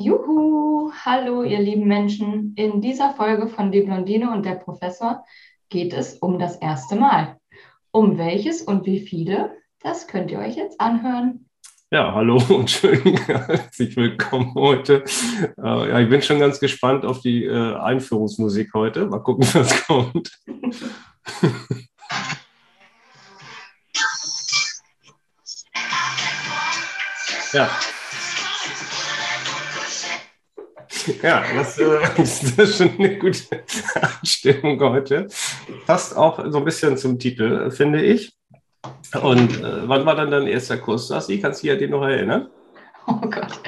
Juhu, hallo ihr lieben Menschen. In dieser Folge von Die Blondine und der Professor geht es um das erste Mal. Um welches und wie viele, das könnt ihr euch jetzt anhören. Ja, hallo und schön herzlich willkommen heute. Äh, ja, ich bin schon ganz gespannt auf die äh, Einführungsmusik heute. Mal gucken, was kommt. ja. Ja, das, äh, ist schon eine gute Anstimmung heute. Passt auch so ein bisschen zum Titel, finde ich. Und äh, wann war dann dein erster Kurs, Sassi? Kannst du dich an den noch erinnern? Oh Gott.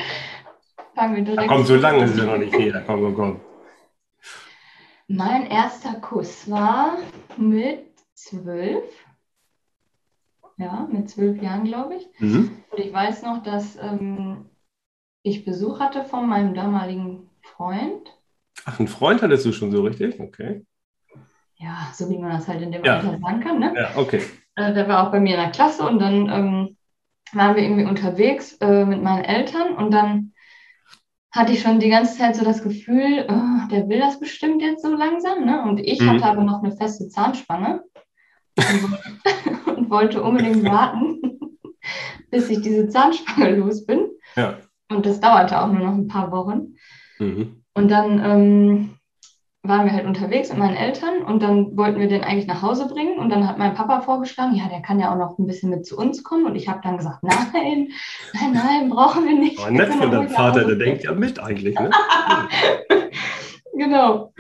Fangen wir direkt an. Komm, so lange ist er noch nicht her. Komm, komm, komm. Mein erster Kuss war mit zwölf. Ja, mit zwölf Jahren, glaube ich. Mhm. Und ich weiß noch, dass ähm, ich Besuch hatte von meinem damaligen Freund. Ach, einen Freund hattest du schon so richtig? Okay. Ja, so wie man das halt in dem ja. Alter sagen kann, ne? Ja, okay. Äh, der war auch bei mir in der Klasse und dann ähm, waren wir irgendwie unterwegs äh, mit meinen Eltern und dann hatte ich schon die ganze Zeit so das Gefühl, oh, der will das bestimmt jetzt so langsam. Ne? Und ich mhm. hatte aber noch eine feste Zahnspange und, und wollte unbedingt warten, bis ich diese Zahnspange los bin. Ja. Und das dauerte auch nur noch ein paar Wochen. Mhm. Und dann ähm, waren wir halt unterwegs mit meinen Eltern und dann wollten wir den eigentlich nach Hause bringen und dann hat mein Papa vorgeschlagen, ja, der kann ja auch noch ein bisschen mit zu uns kommen und ich habe dann gesagt, nein, nein, nein, brauchen wir nicht. Aber nett von deinem Vater, der denkt ja mit eigentlich, ne? genau.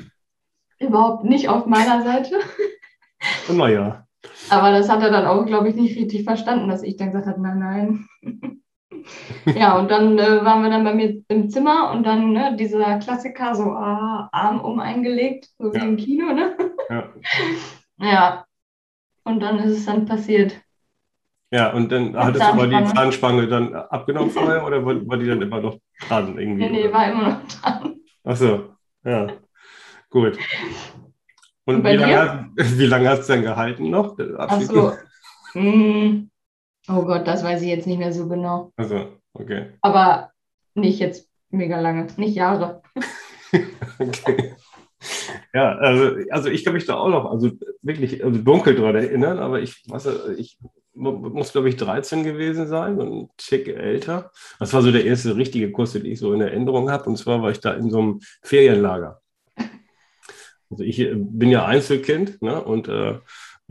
Überhaupt nicht auf meiner Seite. Naja. Aber das hat er dann auch, glaube ich, nicht richtig verstanden, dass ich dann gesagt habe, nein, nein. Ja, und dann äh, waren wir dann bei mir im Zimmer und dann ne, dieser Klassiker, so ah, Arm um eingelegt, so wie ja. im Kino, ne? Ja. ja. Und dann ist es dann passiert. Ja, und dann hattest du aber die Zahnspange dann abgenommen vorher oder war, war, die dann immer noch dran irgendwie? Nee, nee, war immer noch dran. Ach so, ja. Gut. Und, und wie, lange, wie lange hat es dann gehalten noch? Ach so. Hm, Oh Gott, das weiß ich jetzt nicht mehr so genau. Also, okay. Aber nicht jetzt mega lange, nicht Jahre. okay. Ja, also, also ich kann mich da auch noch, also wirklich also dunkel dran erinnern, aber ich, was, ich muss, glaube ich, 13 gewesen sein, ein Tick älter. Das war so der erste richtige Kurs, den ich so in Erinnerung habe. Und zwar war ich da in so einem Ferienlager. Also ich äh, bin ja Einzelkind ne? und äh,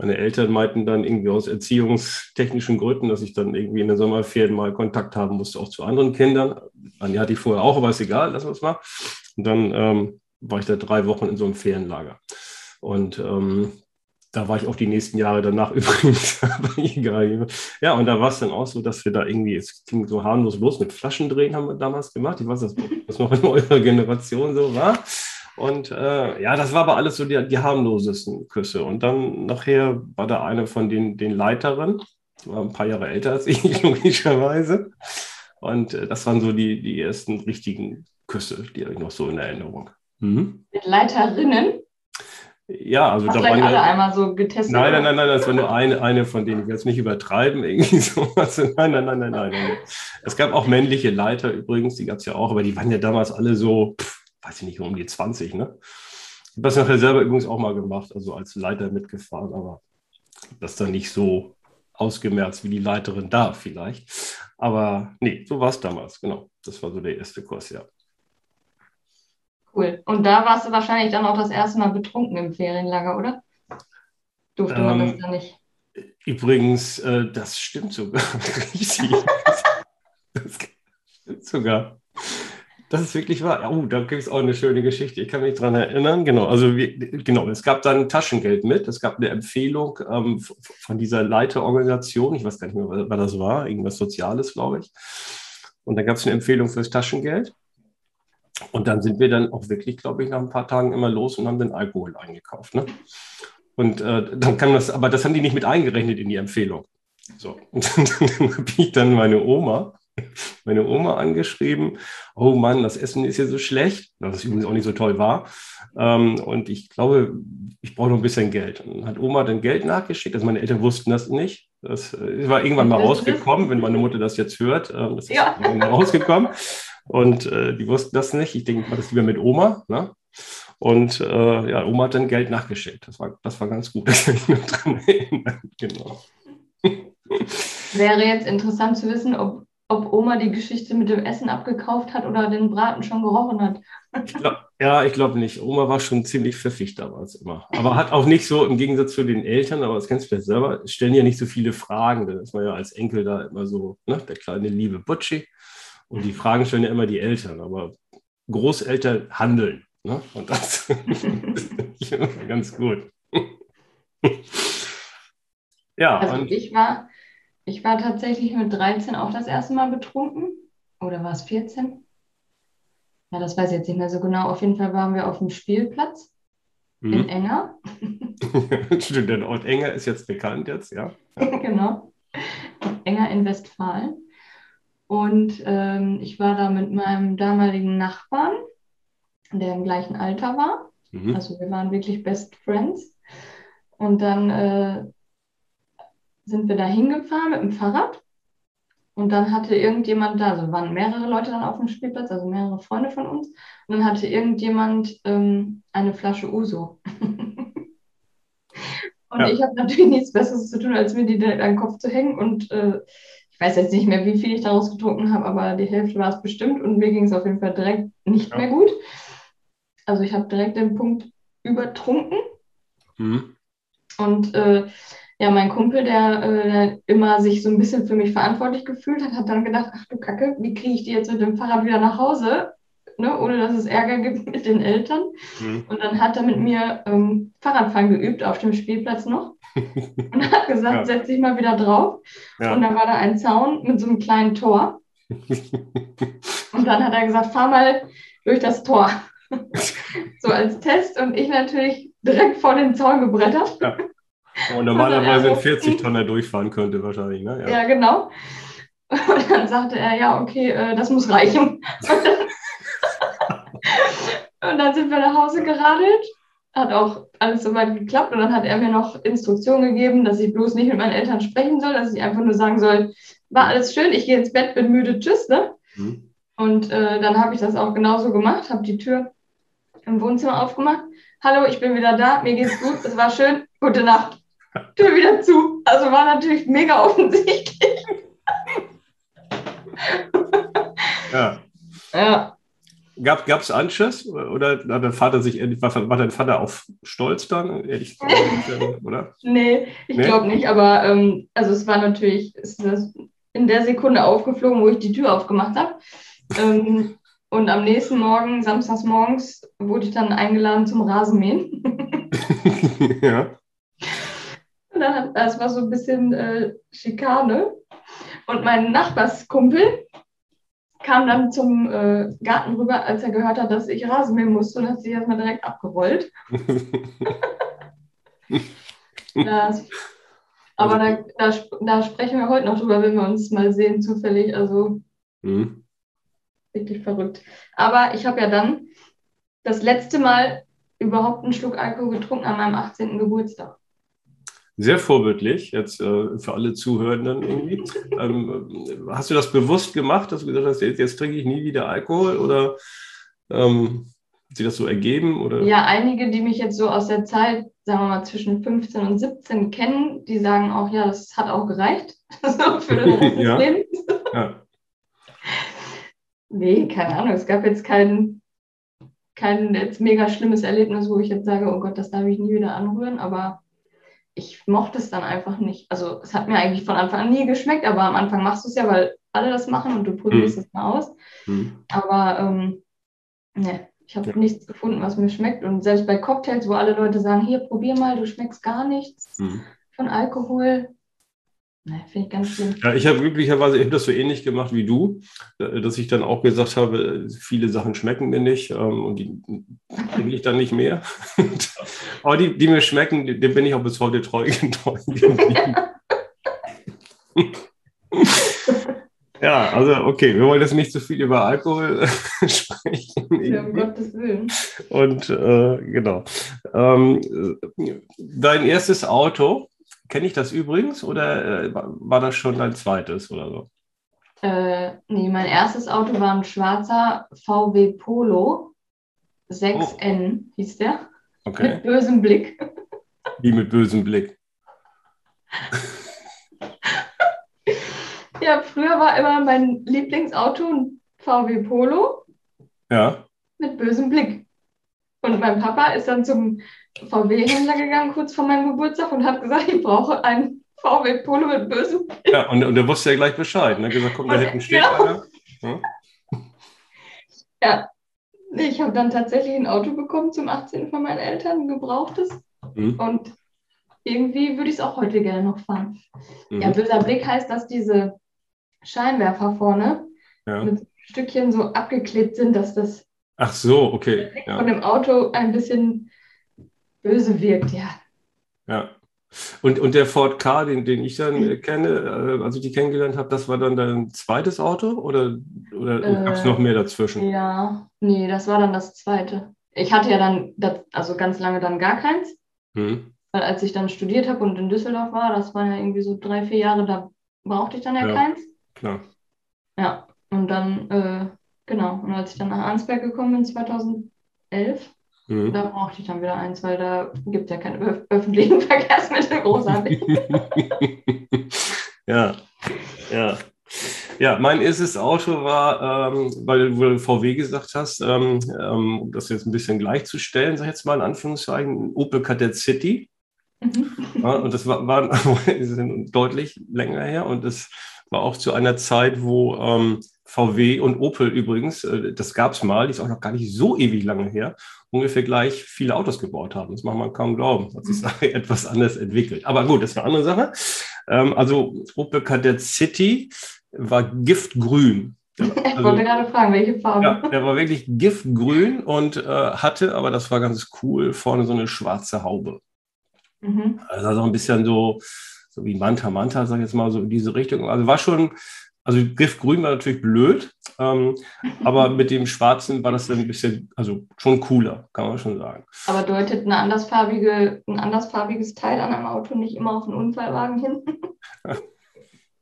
meine Eltern meinten dann irgendwie aus erziehungstechnischen Gründen, dass ich dann irgendwie in den Sommerferien mal Kontakt haben musste, auch zu anderen Kindern. An die hatte ich vorher auch, aber ist egal, lassen wir es mal. Und dann ähm, war ich da drei Wochen in so einem Ferienlager. Und ähm, da war ich auch die nächsten Jahre danach übrigens. egal. Ja, und da war es dann auch so, dass wir da irgendwie, es ging so harmlos los mit Flaschendrehen, haben wir damals gemacht. Ich weiß, dass das noch in eurer Generation so war. Und äh, ja, das war aber alles so die, die harmlosesten Küsse. Und dann nachher war da eine von den, den Leiterinnen, die war ein paar Jahre älter als ich, logischerweise. Und äh, das waren so die, die ersten richtigen Küsse, die habe ich noch so in Erinnerung. Mhm. Mit Leiterinnen? Ja, also Hast da waren alle ja, einmal so getestet. Nein, nein, nein, nein, das war nur eine, eine von denen. Ich will es nicht übertreiben, irgendwie sowas. Nein, nein, nein, nein, nein, nein. Es gab auch männliche Leiter übrigens, die gab es ja auch, aber die waren ja damals alle so, pff, weiß ich nicht, um die 20, ne? Ich habe das nachher selber übrigens auch mal gemacht, also als Leiter mitgefahren, aber das dann nicht so ausgemerzt wie die Leiterin da vielleicht. Aber nee, so war es damals, genau. Das war so der erste Kurs, ja. Cool. Und da warst du wahrscheinlich dann auch das erste Mal betrunken im Ferienlager, oder? Durfte man das ähm, da nicht? Übrigens, äh, das stimmt sogar. Richtig. das stimmt sogar. Das ist wirklich wahr. Oh, da gibt es auch eine schöne Geschichte. Ich kann mich daran erinnern. Genau, also wir, genau, es gab dann Taschengeld mit. Es gab eine Empfehlung ähm, von dieser Leiterorganisation. Ich weiß gar nicht mehr, was, was das war. Irgendwas Soziales, glaube ich. Und dann gab es eine Empfehlung fürs Taschengeld. Und dann sind wir dann auch wirklich, glaube ich, nach ein paar Tagen immer los und haben den Alkohol eingekauft. Ne? Und äh, dann kann das, aber das haben die nicht mit eingerechnet in die Empfehlung. So, und dann, dann habe ich dann meine Oma meine Oma angeschrieben, oh Mann, das Essen ist hier so schlecht, was übrigens auch nicht so toll war. Ähm, und ich glaube, ich brauche noch ein bisschen Geld. Und dann hat Oma dann Geld nachgeschickt, also meine Eltern wussten das nicht. Das, das war irgendwann mal rausgekommen, wenn meine Mutter das jetzt hört. Ähm, das ist ja. mal rausgekommen. Und äh, die wussten das nicht. Ich denke, ich mache das lieber mit Oma. Ne? Und äh, ja, Oma hat dann Geld nachgeschickt. Das war, das war ganz gut, dass ich mich dran erinnere. Genau. Wäre jetzt interessant zu wissen, ob, ob Oma die Geschichte mit dem Essen abgekauft hat oder den Braten schon gerochen hat. Ich glaub, ja, ich glaube nicht. Oma war schon ziemlich pfiffig damals immer. Aber hat auch nicht so, im Gegensatz zu den Eltern, aber das kennst du vielleicht selber, stellen ja nicht so viele Fragen. Da ist man ja als Enkel da immer so, ne, der kleine liebe Butschi. Und die Fragen stellen ja immer die Eltern. Aber Großeltern handeln. Ne? Und das ist ganz gut. ja. Also und ich war, ich war tatsächlich mit 13 auch das erste Mal betrunken. Oder war es 14? Ja, das weiß ich jetzt nicht mehr so genau. Auf jeden Fall waren wir auf dem Spielplatz mhm. in Enger. Stimmt, der Ort Enger ist jetzt bekannt jetzt, ja. genau. Enger in Westfalen. Und ähm, ich war da mit meinem damaligen Nachbarn, der im gleichen Alter war. Mhm. Also wir waren wirklich Best Friends. Und dann äh, sind wir da hingefahren mit dem Fahrrad. Und dann hatte irgendjemand da, also waren mehrere Leute dann auf dem Spielplatz, also mehrere Freunde von uns. Und dann hatte irgendjemand ähm, eine Flasche Uso. und ja. ich habe natürlich nichts Besseres zu tun, als mir die direkt an den Kopf zu hängen. Und äh, ich weiß jetzt nicht mehr, wie viel ich daraus getrunken habe, aber die Hälfte war es bestimmt. Und mir ging es auf jeden Fall direkt nicht ja. mehr gut. Also ich habe direkt den Punkt übertrunken. Mhm. Und äh, ja, mein Kumpel, der äh, immer sich so ein bisschen für mich verantwortlich gefühlt hat, hat dann gedacht, ach du Kacke, wie kriege ich die jetzt mit dem Fahrrad wieder nach Hause, ne, ohne dass es Ärger gibt mit den Eltern. Mhm. Und dann hat er mit mir ähm, Fahrradfahren geübt auf dem Spielplatz noch und hat gesagt, ja. setz dich mal wieder drauf. Ja. Und dann war da ein Zaun mit so einem kleinen Tor. und dann hat er gesagt, fahr mal durch das Tor. so als Test und ich natürlich direkt vor den Zaun gebrettert. Ja. Und normalerweise in 40 Tonner durchfahren könnte wahrscheinlich, ne? Ja. ja, genau. Und dann sagte er, ja, okay, äh, das muss reichen. und dann sind wir nach Hause geradelt. Hat auch alles soweit geklappt. Und dann hat er mir noch Instruktionen gegeben, dass ich bloß nicht mit meinen Eltern sprechen soll, dass ich einfach nur sagen soll, war alles schön, ich gehe ins Bett, bin müde, tschüss. Ne? Mhm. Und äh, dann habe ich das auch genauso gemacht, habe die Tür im Wohnzimmer aufgemacht. Hallo, ich bin wieder da, mir geht's gut, es war schön, gute Nacht. Tür wieder zu. Also war natürlich mega offensichtlich. ja. Ja. Gab es Anschluss oder hat dein Vater sich war, war dein Vater auch stolz dann? Ehrlich, oder? Nee, ich nee? glaube nicht, aber ähm, also es war natürlich in der Sekunde aufgeflogen, wo ich die Tür aufgemacht habe. Ähm, und am nächsten Morgen, samstags morgens, wurde ich dann eingeladen zum Rasenmähen. ja das war so ein bisschen äh, Schikane. Und mein Nachbarskumpel kam dann zum äh, Garten rüber, als er gehört hat, dass ich Rasen mähen musste und hat sich erstmal direkt abgerollt. das, aber da, da, da, sprechen wir heute noch drüber, wenn wir uns mal sehen, zufällig. Also mhm. wirklich verrückt. Aber ich habe ja dann das letzte Mal überhaupt einen Schluck Alkohol getrunken an meinem 18. Geburtstag sehr vorbildlich, jetzt äh, für alle Zuhörenden irgendwie. Ähm, hast du das bewusst gemacht, dass du gesagt hast, jetzt, jetzt trinke ich nie wieder Alkohol oder ähm, hat sich das so ergeben? Oder? Ja, einige, die mich jetzt so aus der Zeit, sagen wir mal, zwischen 15 und 17 kennen, die sagen auch, ja, das hat auch gereicht so für den Rest des ja. Lebens. ja. Nee, keine Ahnung, es gab jetzt kein, kein jetzt mega schlimmes Erlebnis, wo ich jetzt sage, oh Gott, das darf ich nie wieder anrühren, aber ich mochte es dann einfach nicht. Also es hat mir eigentlich von Anfang an nie geschmeckt, aber am Anfang machst du es ja, weil alle das machen und du probierst mhm. es mal aus. Mhm. Aber ähm, ne, ich habe ja. nichts gefunden, was mir schmeckt. Und selbst bei Cocktails, wo alle Leute sagen, hier, probier mal, du schmeckst gar nichts mhm. von Alkohol, Finde ich ganz schlimm. Ja, ich habe glücklicherweise ich hab das so ähnlich gemacht wie du, äh, dass ich dann auch gesagt habe, viele Sachen schmecken mir nicht ähm, und die trinke ich dann nicht mehr. Aber die, die mir schmecken, dem bin ich auch bis heute treu geblieben. ja, also okay, wir wollen jetzt nicht zu so viel über Alkohol sprechen. Ja, um Gottes Willen. Und äh, genau. Ähm, dein erstes Auto, Kenne ich das übrigens oder äh, war das schon dein zweites oder so? Äh, nee, mein erstes Auto war ein schwarzer VW Polo 6N, hieß der. Okay. Mit bösem Blick. Wie mit bösem Blick. Ja, früher war immer mein Lieblingsauto ein VW Polo Ja. mit bösem Blick. Und mein Papa ist dann zum VW-Händler gegangen, kurz vor meinem Geburtstag, und hat gesagt, ich brauche einen VW Polo mit bösem Blick. Ja, und, und der wusste ja gleich Bescheid. Ne? Gesagt, komm, da hinten steht ja. einer. Hm? Ja, ich habe dann tatsächlich ein Auto bekommen zum 18. von meinen Eltern, ein gebrauchtes. Hm? Und irgendwie würde ich es auch heute gerne noch fahren. Ja, Mhm. böser Blick heißt, dass diese Scheinwerfer vorne Ja. mit Stückchen so abgeklebt sind, dass das Ach so, okay. von Ja, dem Auto ein bisschen böse wirkt. Ja, ja. Und, und der Ford K, den, den ich dann äh, kenne, äh, als ich die kennengelernt habe, das war dann dein zweites Auto oder, oder Äh, gab es noch mehr dazwischen? ja, nee, das war dann das zweite. Ich hatte ja dann, das, also ganz lange dann gar keins, Hm? weil als ich dann studiert habe und in Düsseldorf war, das waren ja irgendwie so drei, vier Jahre, da brauchte ich dann ja, Ja. keins. Klar. Ja, und dann, äh, genau, und als ich dann nach Arnsberg gekommen bin, 2011, Hm. da brauchte ich dann wieder eins, weil da gibt es ja keine öf öffentlichen Verkehrsmittel großartig. ja, ja. Ja, mein erstes Auto war, ähm, weil du VW gesagt hast, ähm, ähm, um das jetzt ein bisschen gleichzustellen, sag ich jetzt mal in Anführungszeichen, Opel Kadett City. Mhm. Ja, und das war, war deutlich länger her und das war auch zu einer Zeit, wo ähm, VW und Opel übrigens, äh, das gab es mal, die ist auch noch gar nicht so ewig lange her, ungefähr gleich viele Autos gebaut haben. Das mag man kaum glauben. Hat sich etwas anders entwickelt. Aber gut, das ist eine andere Sache. Ähm, also Opel Kadett City war giftgrün. Ich Also- wollte gerade fragen, welche Farbe. Ja, der war wirklich giftgrün und äh, hatte, aber das war ganz cool, vorne so eine schwarze Haube. Mhm. Also so ein bisschen so, so wie Manta Manta, sag ich jetzt mal, so in diese Richtung. Also war schon, also Giftgrün war natürlich blöd, ähm, aber mit dem Schwarzen war das dann ein bisschen, also schon cooler, kann man schon sagen. Aber deutet eine andersfarbige, ein andersfarbiges Teil an einem Auto nicht immer auf einen Unfallwagen hin?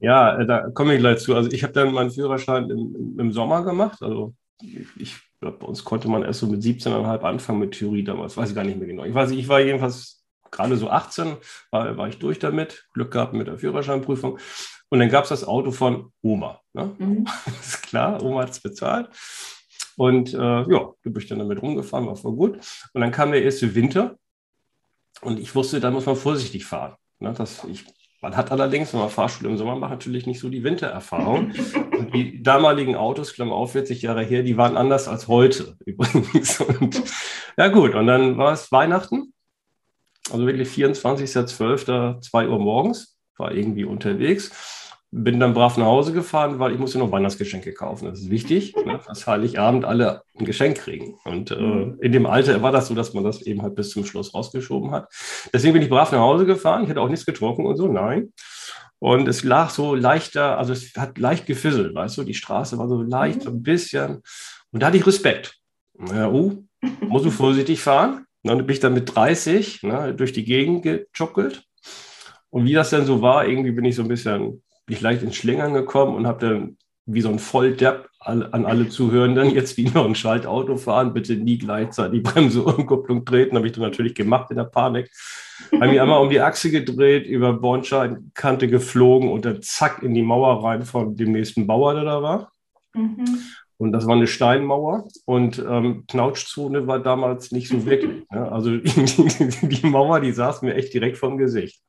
Ja, äh, da komme ich gleich zu. Also ich habe dann meinen Führerschein im, im- Sommer gemacht. Also ich glaube, bei uns konnte man erst so mit 17,5 anfangen mit Theorie damals. Weiß ich gar nicht mehr genau. Ich weiß, ich war jedenfalls gerade so 18, war, war ich durch damit. Glück gehabt mit der Führerscheinprüfung. Und dann gab es das Auto von Oma. Ne? Mhm. ist klar, Oma hat es bezahlt. Und äh, ja, da bin ich dann damit rumgefahren, war voll gut. Und dann kam der erste Winter und ich wusste, da muss man vorsichtig fahren. Ne, das, ich, man hat allerdings, wenn man Fahrschule im Sommer macht, natürlich nicht so die Wintererfahrung. Und die damaligen Autos, Klammer auf, 40 Jahre her, die waren anders als heute übrigens. Und ja gut, und dann war es Weihnachten, also wirklich 24.12., 2 Uhr morgens, war irgendwie unterwegs. Bin dann brav nach Hause gefahren, weil ich musste noch Weihnachtsgeschenke kaufen. Das ist wichtig, ne, dass Heiligabend alle ein Geschenk kriegen. Und äh, in dem Alter war das so, dass man das eben halt bis zum Schluss rausgeschoben hat. Deswegen bin ich brav nach Hause gefahren. Ich hatte auch nichts getrunken und so, nein. Und es lag so leichter, also es hat leicht gefisselt, weißt du, die Straße war so leicht, so ein bisschen. Und da hatte ich Respekt. Ja, oh, musst du vorsichtig fahren. Und dann bin ich dann mit 30 ne, durch die Gegend gejuckelt. Und wie das dann so war, irgendwie bin ich so ein bisschen, bin ich leicht ins Schlingern gekommen und habe dann wie so ein Volldepp an alle Zuhörenden jetzt wie noch ein Schaltauto fahren, bitte nie gleichzeitig Bremse und Kupplung treten. Habe ich dann natürlich gemacht in der Panik. Habe mich einmal um die Achse gedreht, über Bornsteinkante geflogen und dann zack in die Mauer rein von dem nächsten Bauer, der da war. Mhm. Und das war eine Steinmauer und ähm, Knautschzone war damals nicht so wirklich. Ne? Also die, die Mauer, die saß mir echt direkt vom Gesicht.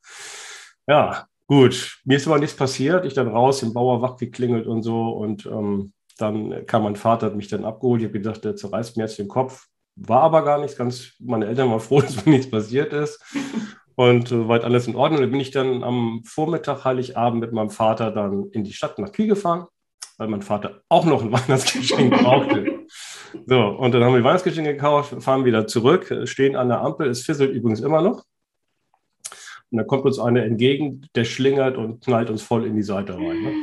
Ja, gut. Mir ist aber nichts passiert. Ich dann raus, den Bauer wach geklingelt und so. Und ähm, dann kam mein Vater, hat mich dann abgeholt. Ich habe gedacht, der zerreißt mir jetzt den Kopf. War aber gar nichts. Ganz, meine Eltern waren froh, dass mir nichts passiert ist. Und äh, weit alles in Ordnung. Da bin ich dann am Vormittag, Heiligabend, mit meinem Vater dann in die Stadt nach Kiel gefahren weil mein Vater auch noch ein Weihnachtsgeschenk brauchte. So, und dann haben wir Weihnachtsgeschenk gekauft, fahren wieder zurück, stehen an der Ampel, es fisselt übrigens immer noch. Und dann kommt uns einer entgegen, der schlingert und knallt uns voll in die Seite rein. Ne?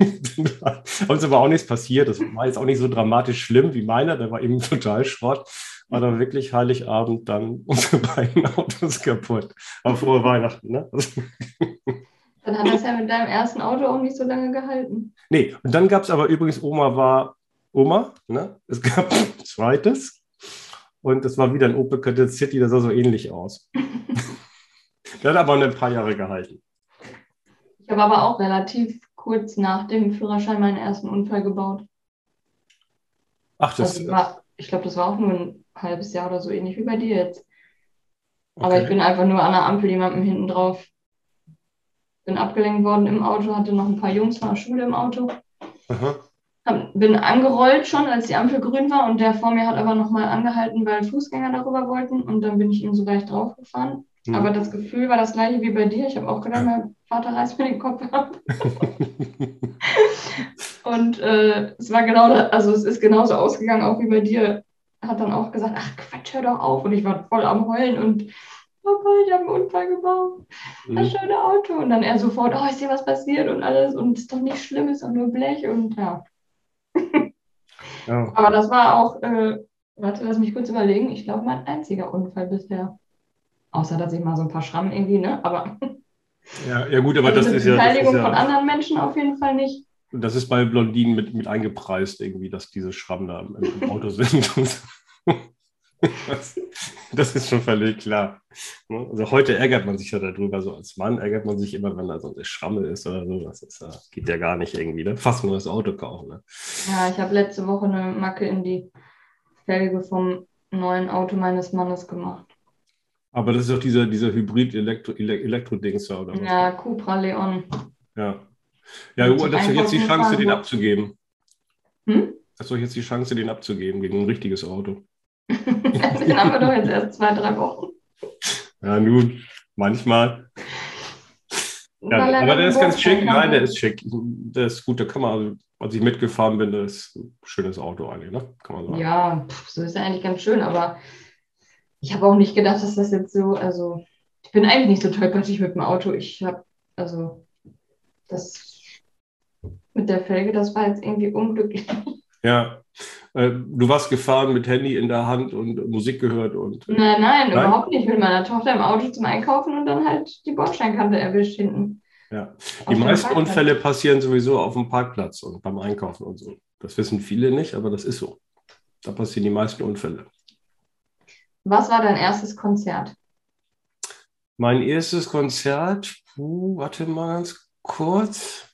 uns aber auch nichts passiert. Das war jetzt auch nicht so dramatisch schlimm wie meiner, der war eben total Schrott. War dann wirklich Heiligabend dann unsere beiden Autos kaputt. Aber frohe Weihnachten, ne? Dann hat das ja mit deinem ersten Auto auch nicht so lange gehalten. Nee, und dann gab es aber übrigens, Oma war Oma, ne? Es gab ein zweites und das war wieder ein Opel Kadett City, das sah so ähnlich aus. Der hat aber ein paar Jahre gehalten. Ich habe aber auch relativ kurz nach dem Führerschein meinen ersten Unfall gebaut. Ach, das Also war, ich glaube, das war auch nur ein halbes Jahr oder so, ähnlich wie bei dir jetzt. Aber okay. ich bin einfach nur an der Ampel jemandem hinten drauf. Bin abgelenkt worden im Auto, hatte noch ein paar Jungs von der Schule im Auto. Aha. Bin angerollt schon, als die Ampel grün war und der vor mir hat aber nochmal angehalten, weil Fußgänger darüber wollten und dann bin ich ihm so gleich draufgefahren. Hm. Aber das Gefühl war das gleiche wie bei dir. Ich habe auch gedacht, mein Vater reißt mir den Kopf ab. Und äh, es war genau, also es ist genauso ausgegangen, auch wie bei dir. Hat dann auch gesagt, ach Quatsch, hör doch auf. Und ich war voll am Heulen und Papa, ich habe einen Unfall gebaut. Das Hm. schöne Auto. Und dann er sofort, oh, ist dir was passiert und alles. Und es ist doch nicht schlimm, ist doch nur Blech. Und ja. Ja. Aber das war auch, äh, warte, lass mich kurz überlegen. Ich glaube, mein einziger Unfall bisher. Außer, dass ich mal so ein paar Schrammen irgendwie, ne? Aber Ja, ja, gut, aber also das ist ja, das Beteiligung ist von ja, anderen Menschen auf jeden Fall nicht. das ist bei Blondinen mit, mit eingepreist, irgendwie, dass diese Schrammen da im, im Auto sind. Das, das ist schon völlig klar. Ne? Also heute ärgert man sich ja darüber, so als Mann ärgert man sich immer, wenn da so eine Schramme ist oder so. Das ist, geht ja gar nicht irgendwie, ne? Fast nur das Auto kaufen. Ne? Ja, ich habe letzte Woche eine Macke in die Felge vom neuen Auto meines Mannes gemacht. Aber das ist doch dieser, dieser Hybrid-Elektro-Dings da, oder was? Ja, Cupra Leon. Ja, ja das ist doch jetzt die Chance, den abzugeben. Hm? Das ist jetzt die Chance, den abzugeben gegen ein richtiges Auto. Den haben wir doch jetzt erst zwei, drei Wochen. Ja, nun, manchmal. Ja, er aber der ist ganz schick. Nein, der ist schick. Der ist gut, da kann man, als ich mitgefahren bin, das ist ein schönes Auto eigentlich, ne? Kann man sagen. Ja, pff, so ist er eigentlich ganz schön, aber ich habe auch nicht gedacht, dass das jetzt so, also ich bin eigentlich nicht so tollpatschig mit dem Auto. Ich habe, also das mit der Felge, das war jetzt irgendwie unglücklich. Ja. Äh, Du warst gefahren mit Handy in der Hand und Musik gehört und Nein, nein, Nein? überhaupt nicht. Mit meiner Tochter im Auto zum Einkaufen und dann halt die Bordsteinkante erwischt hinten. ja. Die meisten. Unfälle passieren sowieso auf dem Parkplatz und beim Einkaufen und so. Das wissen viele nicht, aber das ist so. Da passieren die meisten Unfälle. Was war dein erstes Konzert? Mein erstes Konzert, puh, warte mal ganz kurz.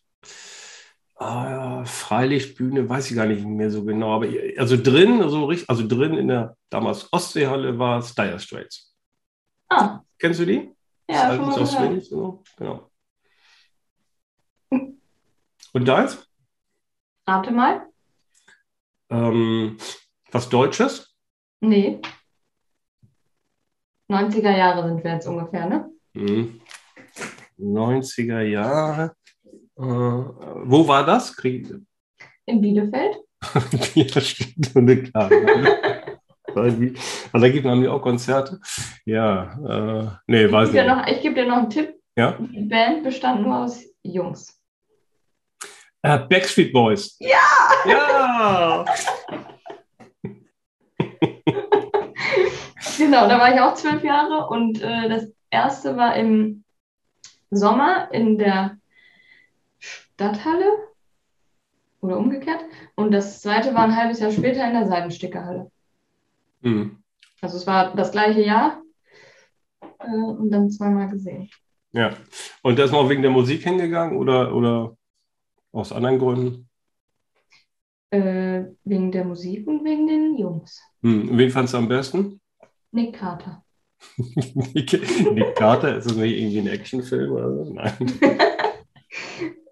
Ah, ja, Freilichtbühne, weiß ich gar nicht mehr so genau. Aber also drin, also, richtig- also drin in der damals Ostseehalle war es Dire Straits. Ah, Kennst du die? ja, Das schon ist mal gehört. So, genau. Und deins? Rate mal. Ähm, was Deutsches? Nee. 90er Jahre sind wir jetzt ungefähr, ne? Hm. 90er Jahre. Äh, wo war das? Krieg, In Bielefeld. ja, stimmt. Und klar. Weil Also da gibt man auch Konzerte. Ja, äh, nee, Ich weiß gebe dir, nicht. noch, ich geb dir noch einen Tipp. Ja? Die Band bestand nur aus Jungs. Äh, Backstreet Boys. Ja! Ja! Genau, da war ich auch zwölf Jahre und äh, das erste war im Sommer in der Stadthalle oder umgekehrt und das zweite war ein halbes Jahr später in der Seidenstickerhalle. Hm. Also es war das gleiche Jahr äh, und dann zweimal gesehen. Ja. Und da ist man auch wegen der Musik hingegangen oder, oder aus anderen Gründen? Äh, wegen der Musik und wegen den Jungs. Hm. Wen fandst du am besten? Nick Carter. Nick Carter, ist das nicht irgendwie ein Actionfilm oder so? Nein.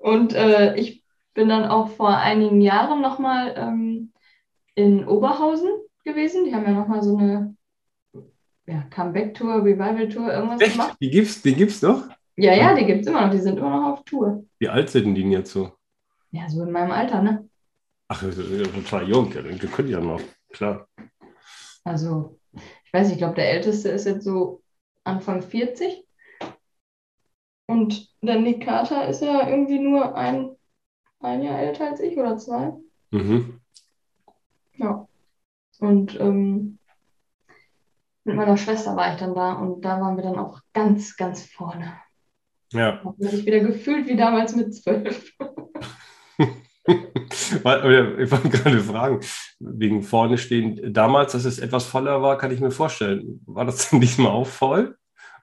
Und äh, ich bin dann auch vor einigen Jahren nochmal ähm, in Oberhausen gewesen. Die haben ja nochmal so eine ja, Comeback-Tour, Revival-Tour, irgendwas Echt? gemacht. Die gibt's, die gibt's noch? Ja, ja, die gibt es immer noch. Die sind immer noch auf Tour. Wie alt sind die denn jetzt so? Ja, so in meinem Alter, ne? Ach, total jung. Ja, dann können die ja noch. Klar. Also, ich weiß nicht, ich glaube, der Älteste ist jetzt so Anfang 40. Und der Nick Carter ist ja irgendwie nur ein, ein Jahr älter als ich oder zwei. Mhm. Ja. Und ähm, mit meiner Schwester war ich dann da und da waren wir dann auch ganz, ganz vorne. Ja. Habe ich wieder gefühlt wie damals mit zwölf. Ich wollte gerade fragen, wegen vorne stehen, damals, dass es etwas voller war, kann ich mir vorstellen. War das denn diesmal auch voll?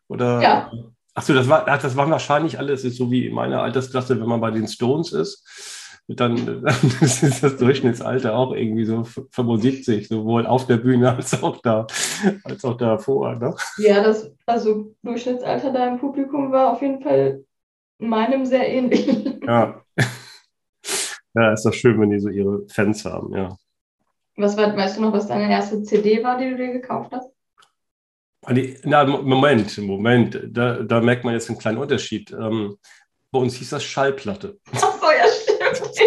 Oder? Ja. Achso, das war, ach, das waren wahrscheinlich alles, ist so wie in meiner Altersklasse, wenn man bei den Stones ist, dann, dann ist das Durchschnittsalter auch irgendwie so 75, sowohl auf der Bühne als auch da, als auch davor. Ne? Ja, das also Durchschnittsalter da im Publikum war auf jeden Fall meinem sehr ähnlich. Ja. Ja, ist doch schön, wenn die so ihre Fans haben, ja. Was war, weißt du noch, was deine erste CD war, die du dir gekauft hast? Ah, na, Moment, Moment, da, da merkt man jetzt einen kleinen Unterschied. Ähm, bei uns hieß das Schallplatte. Ach so, ja, stimmt.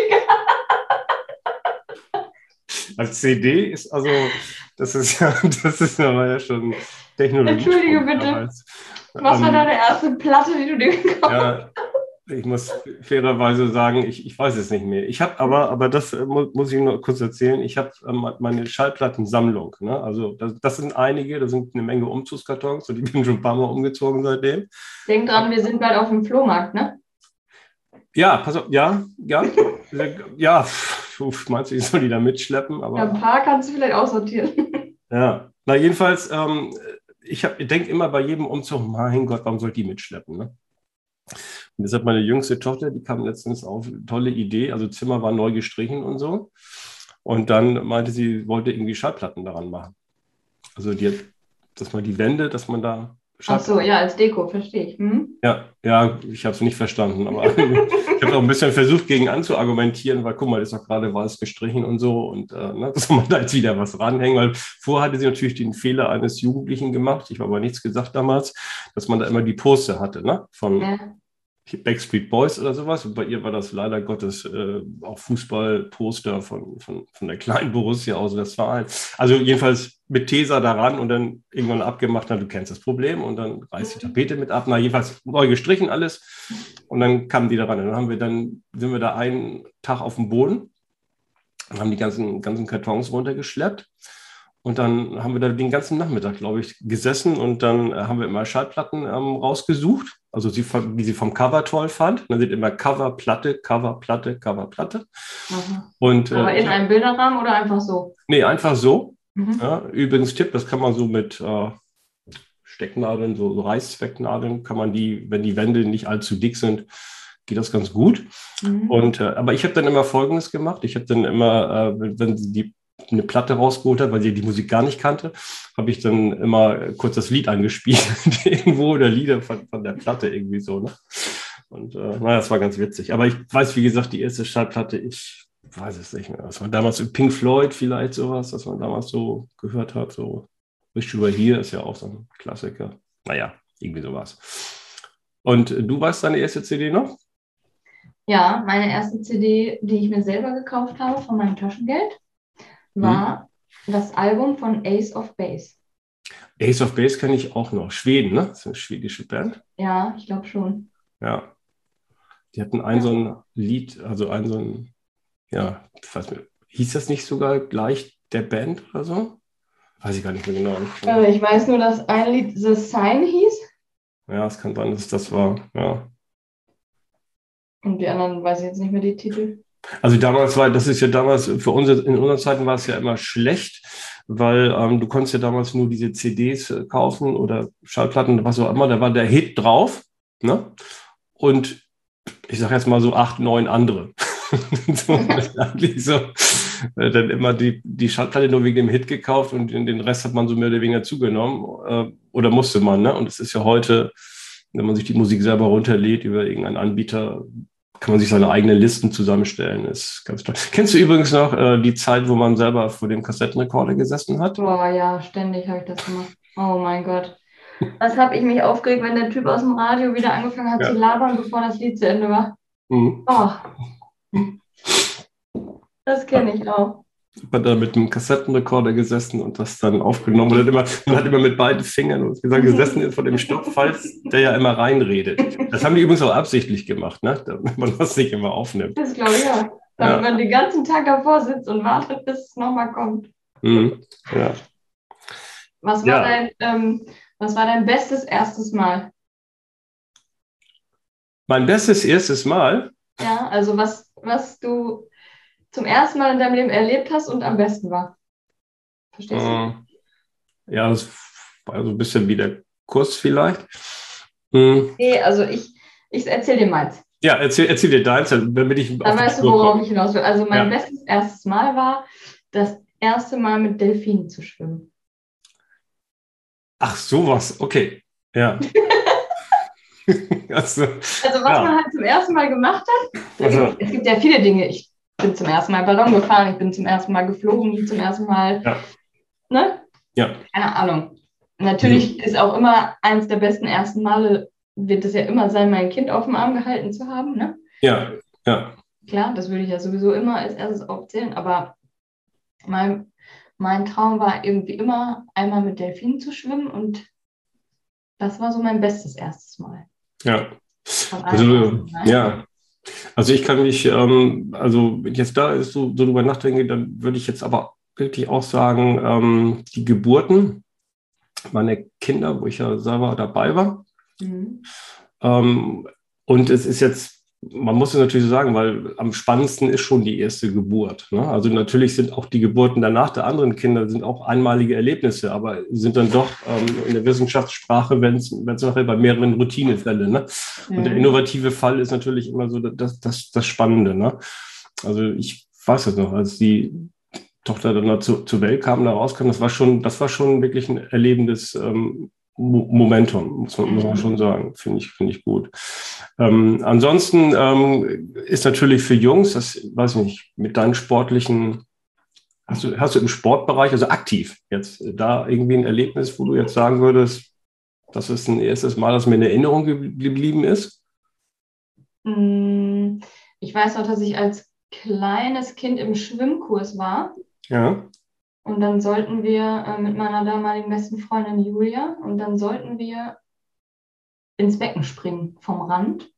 Als CD ist also, das ist ja, das ist ja schon Technologie. Entschuldige bitte. Was war ähm, deine erste Platte, die du dir gekauft hast? Ja, ich muss fairerweise sagen, ich, ich weiß es nicht mehr. Ich habe aber, aber das äh, muss, ich nur kurz erzählen, ich habe ähm, meine Schallplattensammlung. Ne? Also das, das, sind einige, da sind eine Menge Umzugskartons und ich bin schon ein paar Mal umgezogen seitdem. Denk dran, wir sind bald auf dem Flohmarkt, ne? Ja, pass auf, ja, ja, ja, meinst du, ich soll die da mitschleppen? Aber, ja, ein paar kannst du vielleicht aussortieren. Ja, na jedenfalls, ähm, ich, ich denke immer bei jedem Umzug, mein Gott, warum soll ich die mitschleppen? Ne? Und deshalb meine jüngste Tochter, die kam letztens auf tolle Idee. Also Zimmer war neu gestrichen und so. Und dann meinte sie, wollte irgendwie Schallplatten daran machen. Also die, dass man die Wände, dass man da Ach so, ja, als Deko, verstehe ich. Hm? Ja, ja, ich habe es nicht verstanden, aber ich habe auch ein bisschen versucht, gegen anzuargumentieren, weil guck mal, ist doch gerade weiß gestrichen und so und äh, ne, soll man da jetzt wieder was ranhängen, weil vorher hatte sie natürlich den Fehler eines Jugendlichen gemacht, ich habe aber nichts gesagt damals, dass man da immer die Poster hatte, ne, von ja. Backstreet Boys oder sowas. Und bei ihr war das leider Gottes äh, auch Fußballposter von, von, von der kleinen Borussia aus Westfalen. Also jedenfalls mit Tesa daran und dann irgendwann abgemacht, na, du kennst das Problem und dann reißt die Tapete mit ab. Na, jedenfalls neu gestrichen alles. Und dann kamen die daran. Und dann haben wir dann, sind wir da einen Tag auf dem Boden und haben die ganzen, ganzen Kartons runtergeschleppt. Und dann haben wir da den ganzen Nachmittag, glaube ich, gesessen und dann haben wir immer Schallplatten ähm, rausgesucht also sie, wie sie vom Cover toll fand. Man sieht immer Cover, Platte, Cover, Platte, Cover, Platte. Und, Aber äh, in einem Bilderrahmen oder einfach so? Nee, einfach so. Mhm. Ja, übrigens Tipp, das kann man so mit äh, Stecknadeln, so, so Reißzwecknadeln, kann man die, wenn die Wände nicht allzu dick sind, geht das ganz gut. Mhm. Und, äh, aber ich habe dann immer Folgendes gemacht. Ich habe dann immer, äh, wenn die eine Platte rausgeholt hat, weil sie die Musik gar nicht kannte, habe ich dann immer kurz das Lied angespielt, irgendwo oder Lieder von, von der Platte irgendwie so. Ne? Und äh, naja, das war ganz witzig. Aber ich weiß, wie gesagt, die erste Schallplatte, ich weiß es nicht mehr. Das war damals Pink Floyd vielleicht sowas, was man damals so gehört hat. So Wish You Were Here ist ja auch so ein Klassiker. Naja, irgendwie sowas. Und du weißt deine erste CD noch? Ja, meine erste CD, die ich mir selber gekauft habe von meinem Taschengeld war hm. das Album von Ace of Base. Ace of Base kenne ich auch noch. Schweden, ne? Das ist eine schwedische Band. Ja, ich glaube schon. Ja. Die hatten ein ja. so ein Lied, also ein so ein, ja, ich weiß nicht, hieß das nicht sogar gleich der Band oder so? Weiß ich gar nicht mehr genau. Also ich weiß nur, dass ein Lied The Sign hieß. Ja, es kann sein, dass das war, ja. Und die anderen weiß ich jetzt nicht mehr die Titel. Also damals war, das ist ja damals, für uns in unseren Zeiten war es ja immer schlecht, weil ähm, du konntest ja damals nur diese CDs äh, kaufen oder Schallplatten, was auch immer, da war der Hit drauf. Ne? Und ich sage jetzt mal so acht, neun andere. so, eigentlich so, äh, dann immer die, die Schallplatte nur wegen dem Hit gekauft und den Rest hat man so mehr oder weniger zugenommen. Äh, oder musste man, ne? Und es ist ja heute, wenn man sich die Musik selber runterlädt über irgendeinen Anbieter, kann man sich seine eigenen Listen zusammenstellen. Ist ganz toll. Kennst du übrigens noch äh, die Zeit, wo man selber vor dem Kassettenrekorder gesessen hat? Boah, ja, ständig habe ich das gemacht. Oh mein Gott. Was habe ich mich aufgeregt, wenn der Typ aus dem Radio wieder angefangen hat ja. zu labern, bevor das Lied zu Ende war. Mhm. Oh. Das kenne ich auch hat da mit einem Kassettenrekorder gesessen und das dann aufgenommen. Und hat immer, man hat immer mit beiden Fingern und gesagt, gesessen ist vor dem Stopp, falls der ja immer reinredet. Das haben die übrigens auch absichtlich gemacht, ne? damit man das nicht immer aufnimmt. Das glaube ich ja. Damit ja. man den ganzen Tag davor sitzt und wartet, bis es nochmal kommt. Mhm. Ja. Was, war ja. dein, ähm, was war dein bestes erstes Mal? Mein bestes erstes Mal? Ja, also was, was du zum ersten Mal in deinem Leben erlebt hast und am besten war. Verstehst du? Äh, ja, das war so ein bisschen wie der Kurs vielleicht. Hm. Nee, also ich, ich erzähle dir meins. Ja, erzähl, erzähl dir deins, damit ich. Dann weißt du, worauf ich hinaus will. Also mein ja. bestes erstes Mal war, das erste Mal mit Delfinen zu schwimmen. Ach, sowas, okay. Ja. also, also, was ja. man halt zum ersten Mal gemacht hat, also, es gibt ja viele Dinge. Ich bin zum ersten Mal Ballon gefahren, ich bin zum ersten Mal geflogen, zum ersten Mal. Ja. Ne? Ja. Keine Ahnung. Natürlich mhm. ist auch immer eins der besten ersten Male, wird es ja immer sein, mein Kind auf dem Arm gehalten zu haben. Ne? Ja, ja. Klar, das würde ich ja sowieso immer als erstes aufzählen, aber mein, mein Traum war irgendwie immer, einmal mit Delfinen zu schwimmen und das war so mein bestes erstes Mal. Ja. Also, ja. Also ich kann mich, ähm, also wenn ich jetzt da ist, so, so drüber nachdenke, dann würde ich jetzt aber wirklich auch sagen, ähm, die Geburten meiner Kinder, wo ich ja selber dabei war. Mhm. Ähm, und es ist jetzt man muss es natürlich so sagen, weil am spannendsten ist schon die erste Geburt. Ne? Also natürlich sind auch die Geburten danach der anderen Kinder sind auch einmalige Erlebnisse, aber sind dann doch ähm, in der Wissenschaftssprache, wenn es nachher bei mehreren Routinefällen. Ne? Und der mhm. innovative Fall ist natürlich immer so das, das, das Spannende. Ne? Also ich weiß es noch, als die Tochter dann zu, zur Welt kam, da rauskam, das war schon, das war schon wirklich ein erlebendes ähm, Momentum, muss man, mhm. schon sagen. Finde ich, finde ich gut. Ähm, ansonsten ähm, ist natürlich für Jungs, das weiß ich nicht, mit deinen sportlichen, hast du, hast du im Sportbereich, also aktiv jetzt, da irgendwie ein Erlebnis, wo du jetzt sagen würdest, das ist ein erstes Mal, das mir in Erinnerung geblieben ist? Mm, ich weiß noch, dass ich als kleines Kind im Schwimmkurs war. Ja. Und dann sollten wir äh, mit meiner damaligen besten Freundin Julia und dann sollten wir ins Becken springen vom Rand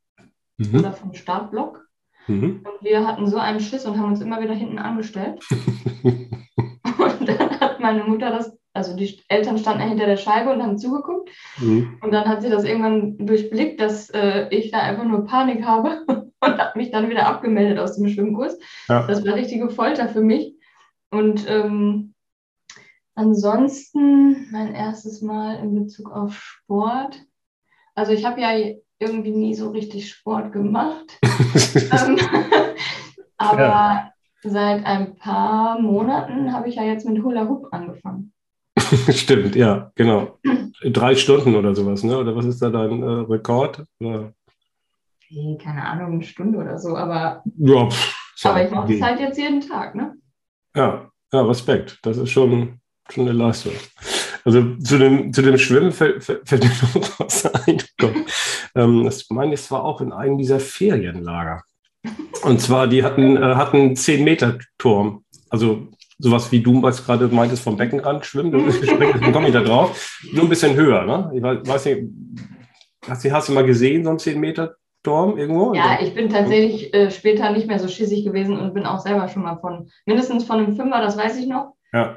mhm. oder vom Startblock. Mhm. Und wir hatten so einen Schiss und haben uns immer wieder hinten angestellt. und dann hat meine Mutter das, also die Eltern standen hinter der Scheibe und haben zugeguckt. Mhm. Und dann hat sie das irgendwann durchblickt, dass äh, ich da einfach nur Panik habe und hat mich dann wieder abgemeldet aus dem Schwimmkurs. Ja. Das war richtige Folter für mich. Und ähm, Ansonsten mein erstes Mal in Bezug auf Sport. Also ich habe ja irgendwie nie so richtig Sport gemacht. ähm, aber ja. seit ein paar Monaten habe ich ja jetzt mit Hula Hoop angefangen. Stimmt, ja, genau. Drei Stunden oder sowas, ne? Oder was ist da dein äh, Rekord? Oder? Hey, keine Ahnung, eine Stunde oder so, aber, ja, pff, aber ich mache es halt jetzt jeden Tag, ne? Ja, ja, Respekt. Das ist schon, schon eine Leistung. Also zu dem, zu dem Schwimmen fällt, fällt mir noch was ein. ähm, das meine ich, war auch in einem dieser Ferienlager. Und zwar, die hatten, äh, hatten 10 Meter Turm. Also sowas wie du was gerade meintest vom Beckenrand schwimmen, dann komme ich da drauf. Nur ein bisschen höher, ne? Ich weiß nicht, hast du, hast du mal gesehen, so ein 10 Meter Turm irgendwo? Ja, ich bin tatsächlich äh, später nicht mehr so schissig gewesen und bin auch selber schon mal von, mindestens von einem Fünfer, das weiß ich noch. Ja.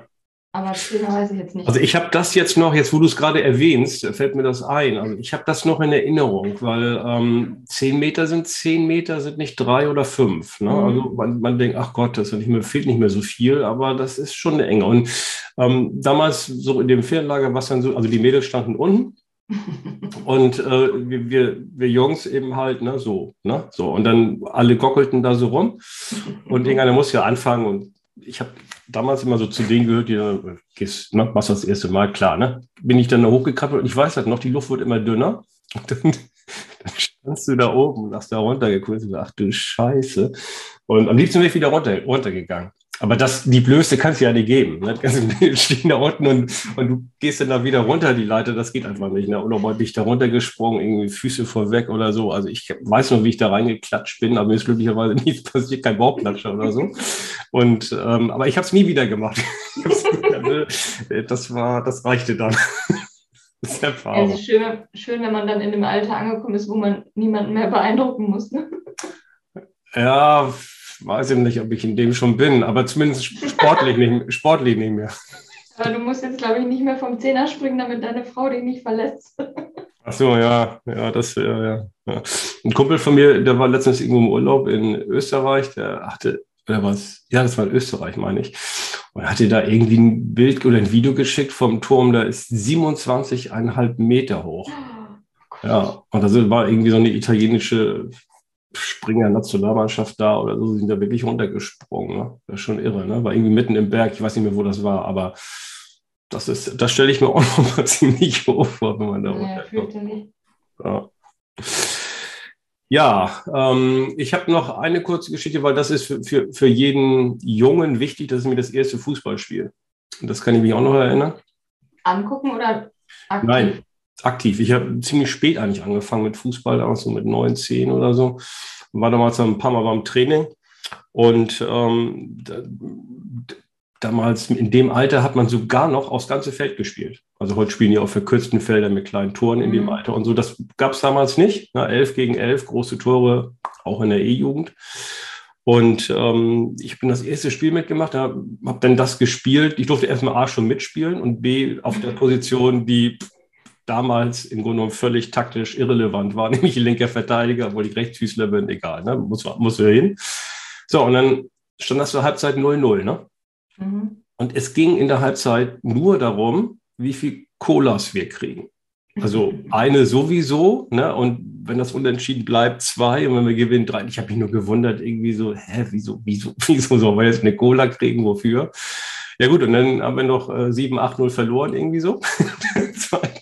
Aber Trainer weiß ich jetzt nicht. Also ich habe das jetzt noch, jetzt wo du es gerade erwähnst, fällt mir das ein. Also ich habe das noch in Erinnerung, weil ähm, zehn Meter sind zehn Meter, sind nicht drei oder fünf. Ne? Mhm. Also man, man, denkt, ach Gott, das nicht mehr, fehlt nicht mehr so viel, aber das ist schon eine Enge. Und ähm, damals so in dem Ferienlager war es dann so, also die Mädels standen unten und äh, wir, wir, wir, Jungs eben halt, ne, so, ne, so. Und dann alle gockelten da so rum. Und irgendeiner muss ja anfangen und ich habe damals immer so zu denen gehört, die dann, gehst, ne, machst das erste Mal, klar, ne? Bin ich dann da hochgekrabbelt und ich weiß halt noch, die Luft wird immer dünner. Und dann, dann standst du da oben und hast da runtergeguckt und ach du Scheiße. Und am liebsten wäre ich wieder runter, runtergegangen. Aber das, die Blöße kannst du ja nicht geben. Ne? Die stehen da unten und, und du gehst dann da wieder runter, die Leiter, das geht einfach nicht. Ne? Oder mal bin ich da runtergesprungen, irgendwie Füße vorweg oder so. Also ich weiß noch, wie ich da reingeklatscht bin, aber mir ist glücklicherweise nichts passiert, kein Bauchklatscher oder so. Und, ähm, aber ich habe es nie wieder gemacht. das war, das reichte dann. Das ist Erfahrung. Also schön, schön, wenn man dann in dem Alter angekommen ist, wo man niemanden mehr beeindrucken muss. Ne? Ja, weiß ich nicht, ob ich in dem schon bin, aber zumindest sportlich nicht, sportlich nicht mehr. Aber du musst jetzt, glaube ich, nicht mehr vom Zehner springen, damit deine Frau dich nicht verletzt. Ach so, ja, ja, das, ja, ja. Ein Kumpel von mir, der war letztens irgendwo im Urlaub in Österreich, der hatte, oder was? Ja, das war in Österreich, meine ich. Und hatte da irgendwie ein Bild oder ein Video geschickt vom Turm, da ist 27,5 Meter hoch. Ja, und das war irgendwie so eine italienische Springer-Nationalmannschaft da oder so, sind da wirklich runtergesprungen. Ne? Das ist schon irre, ne? War irgendwie mitten im Berg, ich weiß nicht mehr, wo das war, aber das ist, das stelle ich mir auch noch mal ziemlich hoch vor, wenn man da runterkommt. Ja, ja ähm, ich habe noch eine kurze Geschichte, weil das ist für, für, für jeden Jungen wichtig. Das ist mir das erste Fußballspiel. Das kann ich mich auch noch erinnern. Angucken oder aktiv? Nein, aktiv. Ich habe ziemlich spät eigentlich angefangen mit Fußball, damals so mit neun, zehn oder so. War damals ein paar Mal beim Training. Und ähm, damals in dem Alter hat man sogar noch aufs ganze Feld gespielt. Also heute spielen die auf verkürzten Feldern mit kleinen Toren in mhm. dem Alter und so. Das gab es damals nicht. Na, elf gegen elf, große Tore, auch in der E-Jugend. Und ähm, ich bin das erste Spiel mitgemacht, habe hab dann das gespielt. Ich durfte erstmal A schon mitspielen und B auf der Position, die damals im Grunde genommen völlig taktisch irrelevant war, nämlich linker Verteidiger, obwohl ich Rechtsfüßler bin, egal, ne? muss, muss ja hin. So, und dann stand das zur Halbzeit 0-0. Ne? Mhm. Und es ging in der Halbzeit nur darum, wie viel Colas wir kriegen. Also eine sowieso, ne? Und wenn das unentschieden bleibt, zwei. Und wenn wir gewinnen, drei. Ich habe mich nur gewundert, irgendwie so, hä, wieso, wieso, wieso sollen wir jetzt eine Cola kriegen? Wofür? Ja gut, und dann haben wir noch äh, 7, 8, 0 verloren, irgendwie so,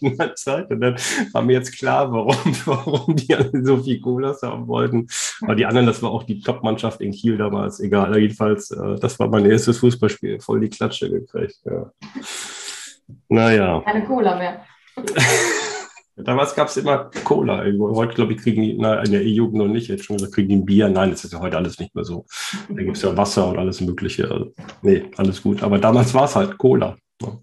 zweiten Halbzeit. Und dann war mir jetzt klar, warum, warum die alle so viel Colas haben wollten. Aber die anderen, das war auch die Top-Mannschaft in Kiel damals, egal. Jedenfalls, äh, das war mein erstes Fußballspiel, voll die Klatsche gekriegt. Ja. Naja. Keine Cola mehr. Damals gab es immer Cola. Heute, glaube ich, kriegen die, na, in der E-Jugend noch nicht, jetzt schon gesagt, kriegen die ein Bier. Nein, das ist ja heute alles nicht mehr so. Da gibt es ja Wasser und alles Mögliche. Also, nee, alles gut. Aber damals war es halt Cola. Ja,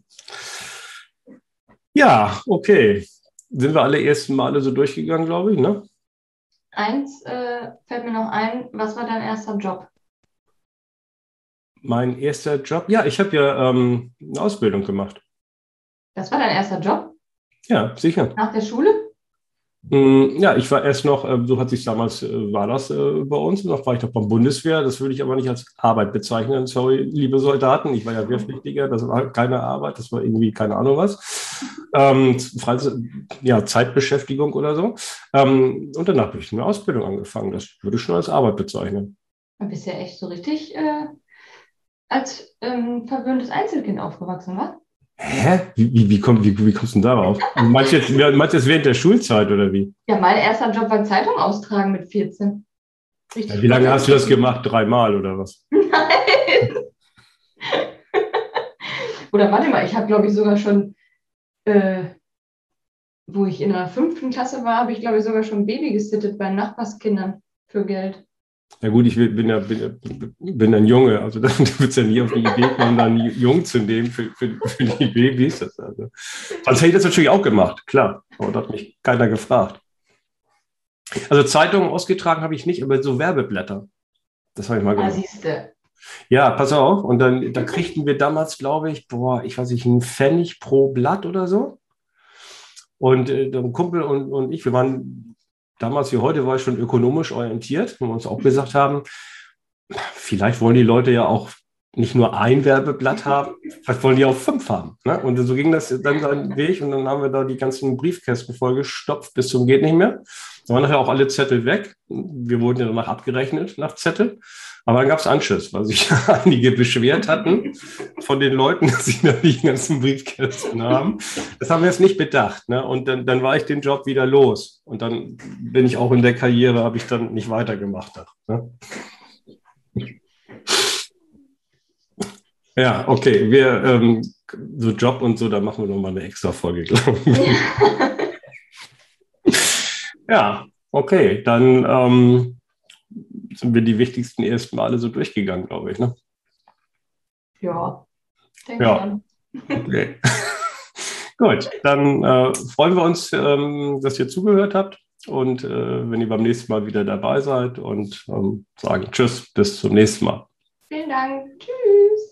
okay. Sind wir alle ersten Male so durchgegangen, glaube ich, ne? Eins äh, fällt mir noch ein. Was war dein erster Job? Mein erster Job? Ja, ich habe ja ähm, eine Ausbildung gemacht. Das war dein erster Job? Ja, sicher. Nach der Schule? Mm, ja, ich war erst noch, äh, so hat sich damals, äh, war das äh, bei uns, noch war ich noch beim Bundeswehr, das würde ich aber nicht als Arbeit bezeichnen, sorry, liebe Soldaten, ich war ja Wehrpflichtiger, das war keine Arbeit, das war irgendwie keine Ahnung was, ähm, ja, Zeitbeschäftigung oder so. Ähm, und danach habe ich eine Ausbildung angefangen, das würde ich schon als Arbeit bezeichnen. Du bist ja echt so richtig äh, als ähm, verwöhntes Einzelkind aufgewachsen, wa? Hä? Wie, wie, wie, komm, wie, wie kommst du denn darauf? Meinst du jetzt, meinst jetzt während der Schulzeit oder wie? Ja, mein erster Job war Zeitung austragen mit 14. Ja, wie lange hast du das gemacht? Dreimal oder was? Nein. oder warte mal, ich habe, glaube ich, sogar schon, äh, wo ich in der fünften Klasse war, habe ich, glaube ich, sogar schon Baby gesittet bei Nachbarskindern für Geld. Ja gut, ich bin ja bin, bin ein Junge, also du würdest ja nie auf die Idee kommen, dann jung zu nehmen für, für, für die Babys. Das also. Sonst hätte ich das natürlich auch gemacht, klar, aber da hat mich keiner gefragt. Also Zeitungen ausgetragen habe ich nicht, aber so Werbeblätter, das habe ich mal ah, gemacht. Ah, ja, pass auf, und dann da kriegten wir damals, glaube ich, boah, ich weiß nicht, einen Pfennig pro Blatt oder so. Und äh, ein Kumpel und, und ich, wir waren damals wie heute war ich schon ökonomisch orientiert, wo wir uns auch gesagt haben, vielleicht wollen die Leute ja auch nicht nur ein Werbeblatt haben, vielleicht wollen die auch fünf haben. Ne? Und so ging das dann seinen Weg und dann haben wir da die ganzen Briefkästen vollgestopft bis zum geht nicht mehr. Da waren nachher auch alle Zettel weg. Wir wurden ja danach abgerechnet nach Zettel. Aber dann gab es Anschluss, weil sich einige beschwert hatten von den Leuten, dass sie da die ganzen Briefkästen haben. Das haben wir jetzt nicht bedacht. Ne? Und dann, dann war ich den Job wieder los. Und dann bin ich auch in der Karriere, habe ich dann nicht weitergemacht. Ne? Ja, okay. Wir, ähm, so Job und so, da machen wir nochmal eine extra Folge, glaube ich. ja, okay. Dann ähm, sind wir die wichtigsten ersten Male so durchgegangen, glaube ich. Ne? Ja, denke ja. Okay. Gut, dann äh, freuen wir uns, ähm, dass ihr zugehört habt und äh, wenn ihr beim nächsten Mal wieder dabei seid und ähm, sagen Tschüss, bis zum nächsten Mal. Vielen Dank. Tschüss.